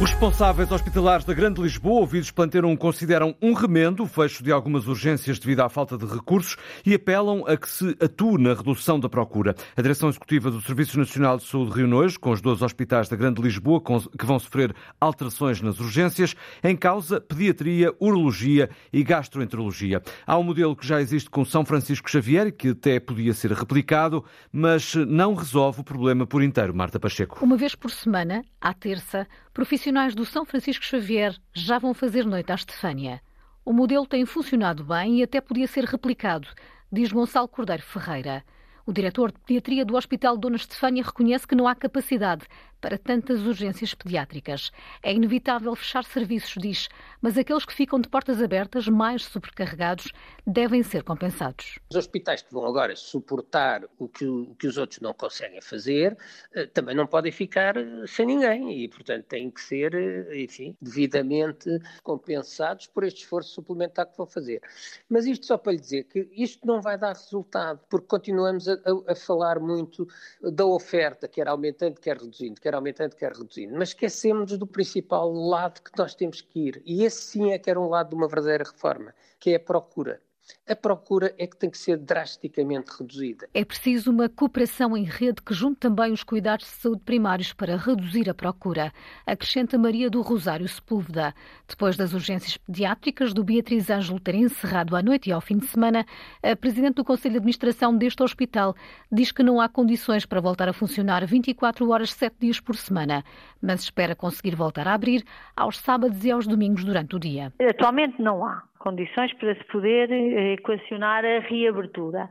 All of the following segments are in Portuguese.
Os responsáveis hospitalares da Grande Lisboa, ouvidos pela Antena 1, consideram um remendo o fecho de algumas urgências devido à falta de recursos e apelam a que se atue na redução da procura. A Direção Executiva do Serviço Nacional de Saúde reuniu hoje com os 12 hospitais da Grande Lisboa que vão sofrer alterações nas urgências, em causa pediatria, urologia e gastroenterologia. Há um modelo que já existe com São Francisco Xavier que até podia ser replicado, mas não resolve o problema por inteiro. Marta Pacheco. Uma vez por semana, à terça, profissionais do São Francisco Xavier já vão fazer noite à Estefânia. O modelo tem funcionado bem e até podia ser replicado, diz Gonçalo Cordeiro Ferreira. O diretor de pediatria do Hospital Dona Estefânia reconhece que não há capacidade para tantas urgências pediátricas. É inevitável fechar serviços, diz, mas aqueles que ficam de portas abertas, mais sobrecarregados, devem ser compensados. Os hospitais que vão agora suportar o que, o que os outros não conseguem fazer, eh, também não podem ficar eh, sem ninguém e, portanto, têm que ser, eh, enfim, devidamente compensados por este esforço suplementar que vão fazer. Mas isto só para lhe dizer que isto não vai dar resultado, porque continuamos a, a, a falar muito da oferta, quer aumentando, quer reduzindo, quer quer aumentando, quer reduzindo, mas esquecemos do principal lado que nós temos que ir. E esse sim é que era um lado de uma verdadeira reforma, que é a procura a procura é que tem que ser drasticamente reduzida. É preciso uma cooperação em rede que junte também os cuidados de saúde primários para reduzir a procura, acrescenta Maria do Rosário Sepúlveda. Depois das urgências pediátricas do Beatriz Ângelo ter encerrado à noite e ao fim de semana, a Presidente do Conselho de Administração deste hospital diz que não há condições para voltar a funcionar 24 horas, 7 dias por semana, mas espera conseguir voltar a abrir aos sábados e aos domingos durante o dia. Atualmente não há condições para se poder eh, equacionar a reabertura.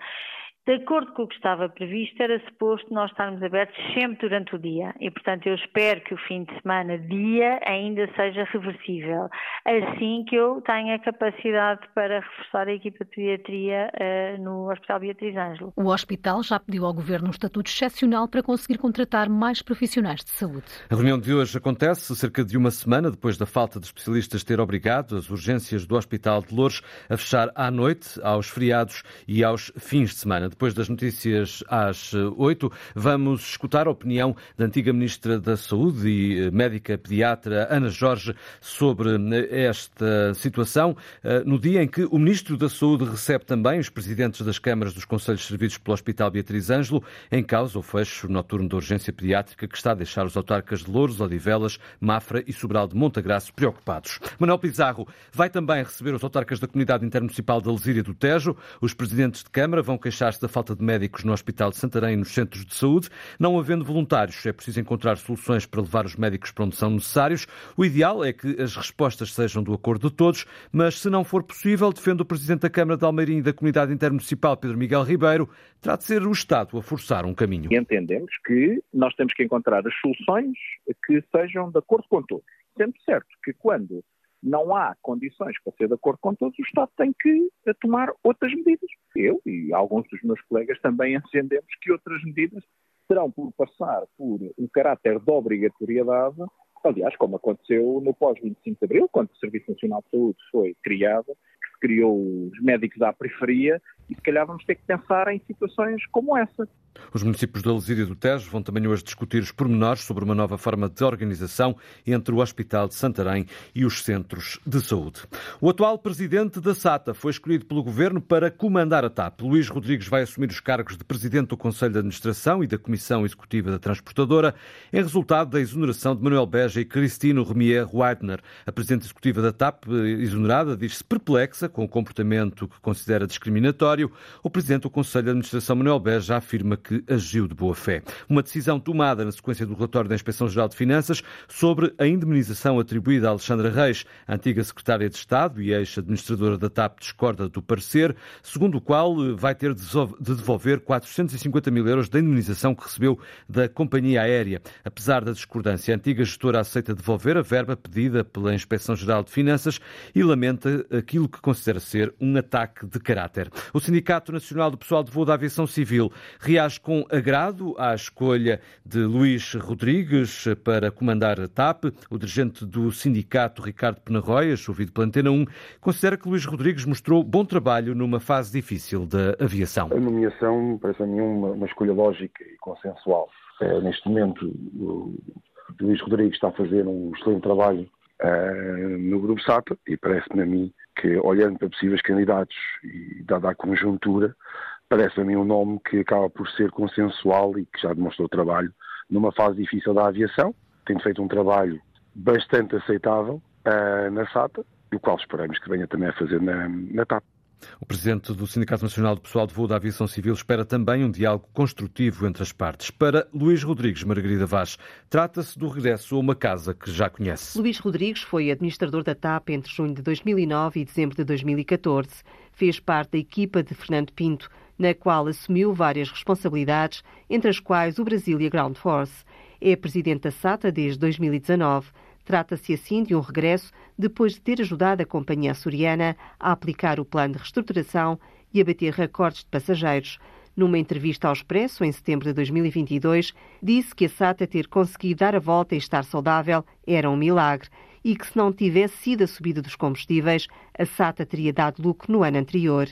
De acordo com o que estava previsto, era suposto nós estarmos abertos sempre durante o dia e, portanto, eu espero que o fim de semana, dia, ainda seja reversível, assim que eu tenha capacidade para reforçar a equipa de pediatria uh, no Hospital Beatriz Ângelo. O hospital já pediu ao Governo um estatuto excepcional para conseguir contratar mais profissionais de saúde. A reunião de hoje acontece cerca de uma semana depois da falta de especialistas ter obrigado as urgências do Hospital de Louros a fechar à noite, aos feriados e aos fins de semana depois das notícias às 8, vamos escutar a opinião da antiga Ministra da Saúde e eh, médica pediatra Ana Jorge sobre eh, esta situação, eh, no dia em que o Ministro da Saúde recebe também os presidentes das câmaras dos Conselhos servidos pelo Hospital Beatriz Ângelo, em causa o fecho noturno da urgência pediátrica que está a deixar os autarcas de Louros, Odivelas, Mafra e Sobral de Montagraço preocupados. Manuel Pizarro vai também receber os autarcas da Comunidade Intermunicipal da Lesíria do Tejo. Os presidentes de Câmara vão queixar-se da falta de médicos no Hospital de Santarém e nos centros de saúde. Não havendo voluntários, é preciso encontrar soluções para levar os médicos para onde são necessários. O ideal é que as respostas sejam do acordo de todos, mas se não for possível, defende o Presidente da Câmara de Almeirim e da Comunidade Intermunicipal, Pedro Miguel Ribeiro, terá de ser o Estado a forçar um caminho. Entendemos que nós temos que encontrar as soluções que sejam de acordo com todos. Sendo certo que quando não há condições para ser de acordo com todos, o Estado tem que tomar outras medidas. Eu e alguns dos meus colegas também entendemos que outras medidas terão por passar por um caráter de obrigatoriedade, aliás, como aconteceu no pós-25 de Abril, quando o Serviço Nacional de Saúde foi criado, que se criou os médicos à periferia e se calhar vamos ter que pensar em situações como essa. Os municípios da Lesíria do Tejo vão também hoje discutir os pormenores sobre uma nova forma de organização entre o Hospital de Santarém e os centros de saúde. O atual presidente da SATA foi escolhido pelo governo para comandar a TAP. Luís Rodrigues vai assumir os cargos de presidente do Conselho de Administração e da Comissão Executiva da Transportadora, em resultado da exoneração de Manuel Beja e Cristino Remier Weidner. A presidente executiva da TAP, exonerada, diz-se perplexa com o comportamento que considera discriminatório o presidente do Conselho de Administração, Manuel Beja, afirma que agiu de boa fé. Uma decisão tomada na sequência do relatório da Inspeção-Geral de Finanças sobre a indemnização atribuída a Alexandra Reis, antiga secretária de Estado e ex-administradora da TAP, discorda do parecer, segundo o qual vai ter de devolver 450 mil euros da indemnização que recebeu da companhia aérea. Apesar da discordância, a antiga gestora aceita devolver a verba pedida pela Inspeção-Geral de Finanças e lamenta aquilo que considera ser um ataque de caráter. O Sindicato Nacional do Pessoal de Voo da Aviação Civil reage com agrado à escolha de Luís Rodrigues para comandar a TAP. O dirigente do sindicato, Ricardo Penarroias, ouvido pela Antena 1, considera que Luís Rodrigues mostrou bom trabalho numa fase difícil da aviação. A nomeação parece a mim uma, uma escolha lógica e consensual. É, neste momento, Luís Rodrigues está a fazer um excelente trabalho uh, no Grupo SATA e parece-me a mim que, olhando para possíveis candidatos e dada a conjuntura, parece a mim um nome que acaba por ser consensual e que já demonstrou trabalho numa fase difícil da aviação. Tem feito um trabalho bastante aceitável uh, na SATA, o qual esperamos que venha também a fazer na, na TAP. O presidente do Sindicato Nacional de Pessoal de Voo da Aviação Civil espera também um diálogo construtivo entre as partes. Para Luís Rodrigues Margarida Vaz, trata-se do regresso a uma casa que já conhece. Luís Rodrigues foi administrador da TAP entre junho de 2009 e dezembro de 2014. Fez parte da equipa de Fernando Pinto, na qual assumiu várias responsabilidades, entre as quais o Brasil e a Ground Force. É presidente da SATA desde 2019. Trata-se assim de um regresso depois de ter ajudado a companhia açoriana a aplicar o plano de reestruturação e a bater recordes de passageiros. Numa entrevista ao Expresso, em setembro de 2022, disse que a SATA ter conseguido dar a volta e estar saudável era um milagre e que se não tivesse sido a subida dos combustíveis, a SATA teria dado lucro no ano anterior.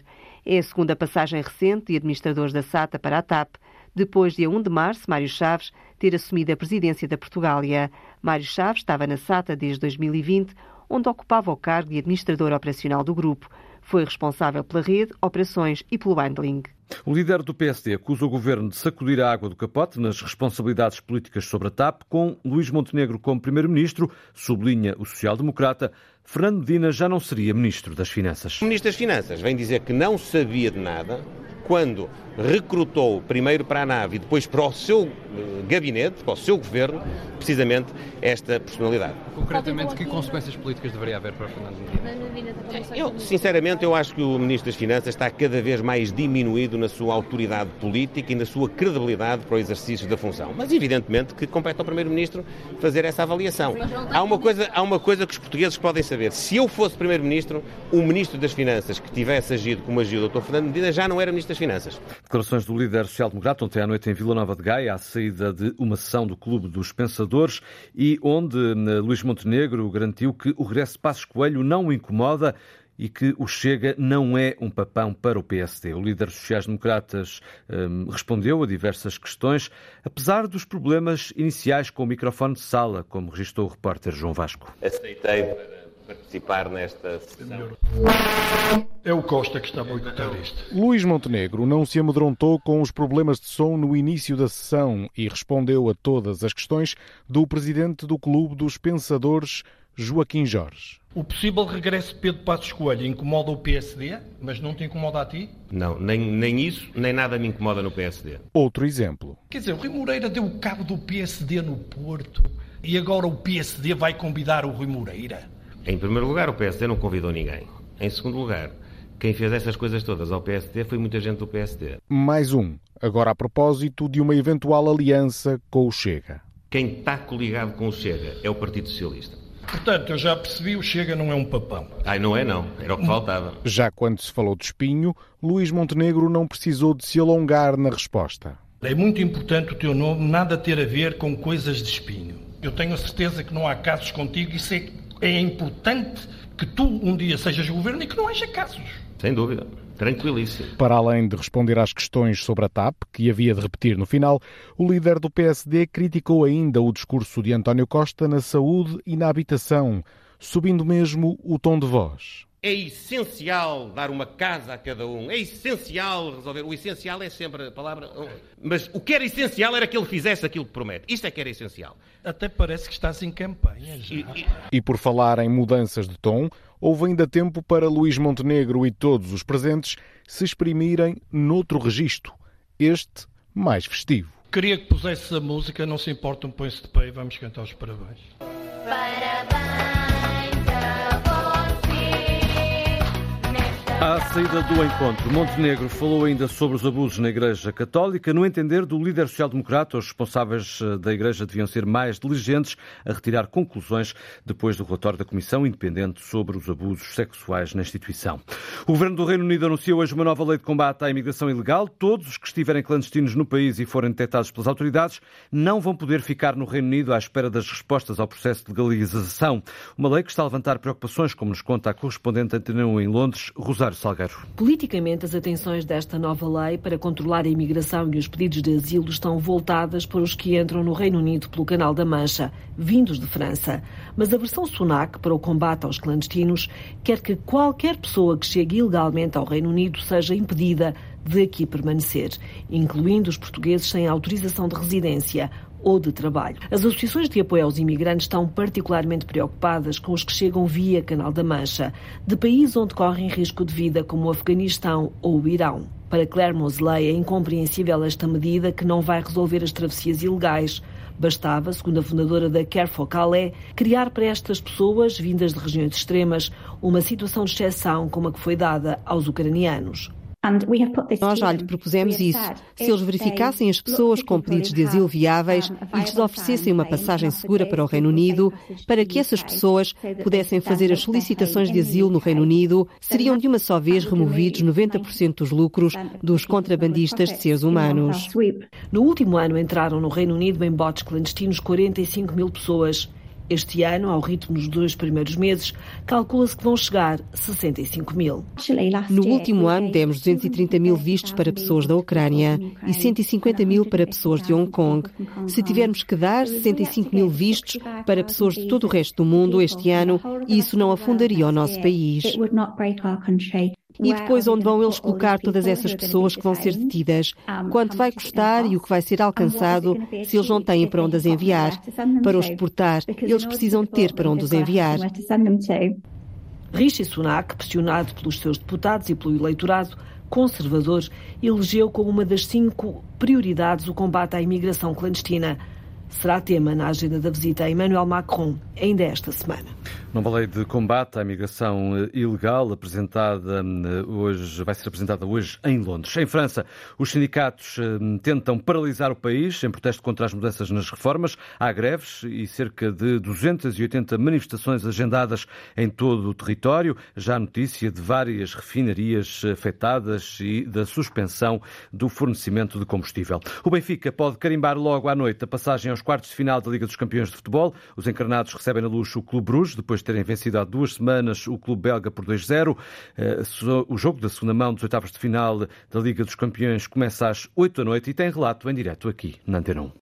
É a segunda passagem recente de administradores da SATA para a TAP, depois de a 1 de março, Mário Chaves ter assumido a presidência da Portugália. Mário Chaves estava na SATA desde 2020, onde ocupava o cargo de administrador operacional do grupo. Foi responsável pela rede, operações e pelo handling. O líder do PSD acusa o governo de sacudir a água do capote nas responsabilidades políticas sobre a TAP, com Luís Montenegro como primeiro-ministro, sublinha o social-democrata. Fernando Medina já não seria ministro das Finanças. O ministro das Finanças vem dizer que não sabia de nada quando recrutou primeiro para a nave e depois para o seu eh, gabinete, para o seu governo, precisamente esta personalidade. Concretamente, que consequências políticas deveria haver para Fernando Medina? Eu, sinceramente, eu acho que o Ministro das Finanças está cada vez mais diminuído na sua autoridade política e na sua credibilidade para o exercício da função. Mas, evidentemente, que compete ao Primeiro-Ministro fazer essa avaliação. Há uma, coisa, há uma coisa que os portugueses podem saber. Se eu fosse Primeiro-Ministro, o Ministro das Finanças que tivesse agido como agiu o Dr. Fernando Medina já não era Ministro das Finanças. Declarações do líder social-democrata ontem à noite em Vila Nova de Gaia, à saída de uma sessão do Clube dos Pensadores e onde eh, Luís Montenegro garantiu que o regresso de Passos Coelho não o incomoda e que o Chega não é um papão para o PSD. O líder dos sociais-democratas um, respondeu a diversas questões, apesar dos problemas iniciais com o microfone de sala, como registrou o repórter João Vasco. Aceitei participar nesta sessão. É o Costa que está a boicotar isto. Luís Montenegro não se amedrontou com os problemas de som no início da sessão e respondeu a todas as questões do presidente do Clube dos Pensadores, Joaquim Jorge. O possível regresso de Pedro Passos Coelho incomoda o PSD, mas não te incomoda a ti? Não, nem, nem isso, nem nada me incomoda no PSD. Outro exemplo. Quer dizer, o Rui Moreira deu cabo do PSD no Porto e agora o PSD vai convidar o Rui Moreira? Em primeiro lugar, o PSD não convidou ninguém. Em segundo lugar, quem fez essas coisas todas ao PSD foi muita gente do PSD. Mais um, agora a propósito de uma eventual aliança com o Chega. Quem está coligado com o Chega é o Partido Socialista. Portanto, eu já percebi, o Chega não é um papão. Ai, não é não, era o que faltava. Já quando se falou de espinho, Luís Montenegro não precisou de se alongar na resposta. É muito importante o teu nome nada ter a ver com coisas de espinho. Eu tenho a certeza que não há casos contigo, isso é, é importante que tu um dia sejas governo e que não haja casos. Sem dúvida. Tranquilíssimo. Para além de responder às questões sobre a TAP, que havia de repetir no final, o líder do PSD criticou ainda o discurso de António Costa na saúde e na habitação, subindo mesmo o tom de voz. É essencial dar uma casa a cada um. É essencial resolver. O essencial é sempre a palavra. Mas o que era essencial era que ele fizesse aquilo que promete. Isto é que era essencial. Até parece que estás em campanha já. E, e... e por falar em mudanças de tom, houve ainda tempo para Luís Montenegro e todos os presentes se exprimirem noutro registro. Este mais festivo. Queria que pusesse a música, não se importa, um põe-se de pé e vamos cantar os parabéns. Parabéns. À saída do encontro, Montenegro falou ainda sobre os abusos na Igreja Católica. No entender do líder social-democrata, os responsáveis eh, da Igreja deviam ser mais diligentes a retirar conclusões depois do relatório da Comissão Independente sobre os abusos sexuais na instituição. O Governo do Reino Unido anunciou hoje uma nova lei de combate à imigração ilegal. Todos os que estiverem clandestinos no país e forem detectados pelas autoridades não vão poder ficar no Reino Unido à espera das respostas ao processo de legalização. Uma lei que está a levantar preocupações, como nos conta a correspondente Antenão em Londres, Rosário Salgueiro. Politicamente, as atenções desta nova lei para controlar a imigração e os pedidos de asilo estão voltadas para os que entram no Reino Unido pelo Canal da Mancha, vindos de França. Mas a versão Sunak para o combate aos clandestinos quer que qualquer pessoa que chegue ilegalmente ao Reino Unido seja impedida de aqui permanecer, incluindo os portugueses sem autorização de residência ou de trabalho. As associações de apoio aos imigrantes estão particularmente preocupadas com os que chegam via Canal da Mancha, de países onde correm risco de vida, como o Afeganistão ou o Irão. Para Claire Mosley é incompreensível esta medida que não vai resolver as travessias ilegais. Bastava, segundo a fundadora da Care for Calais, criar para estas pessoas, vindas de regiões extremas, uma situação de exceção como a que foi dada aos ucranianos. Nós já lhe propusemos isso. Se eles verificassem as pessoas com pedidos de asilo viáveis e lhes oferecessem uma passagem segura para o Reino Unido, para que essas pessoas pudessem fazer as solicitações de asilo no Reino Unido, seriam de uma só vez removidos 90% dos lucros dos contrabandistas de seres humanos. No último ano entraram no Reino Unido em botes clandestinos 45 mil pessoas. Este ano, ao ritmo dos dois primeiros meses, calcula-se que vão chegar 65 mil. No último ano, demos 230 mil vistos para pessoas da Ucrânia e 150 mil para pessoas de Hong Kong. Se tivermos que dar 65 mil vistos para pessoas de todo o resto do mundo este ano, isso não afundaria o nosso país. E depois, onde vão eles colocar todas essas pessoas que vão ser detidas? Quanto vai custar e o que vai ser alcançado se eles não têm para onde as enviar? Para os deportar, eles precisam ter para onde os enviar. Rishi Sunak, pressionado pelos seus deputados e pelo eleitorado conservador, elegeu como uma das cinco prioridades o combate à imigração clandestina. Será tema na agenda da visita a Emmanuel Macron ainda esta semana. Nova lei de combate à imigração eh, ilegal apresentada eh, hoje, vai ser apresentada hoje em Londres. Em França, os sindicatos eh, tentam paralisar o país em protesto contra as mudanças nas reformas. Há greves e cerca de 280 manifestações agendadas em todo o território. Já há notícia de várias refinarias afetadas e da suspensão do fornecimento de combustível. O Benfica pode carimbar logo à noite a passagem aos quartos de final da Liga dos Campeões de Futebol. Os encarnados recebem na luz o Clube Bruges, depois de terem vencido há duas semanas o clube belga por 2-0. Eh, o jogo da segunda mão dos oitavos de final da Liga dos Campeões começa às 8 da noite e tem relato em direto aqui na Antena 1.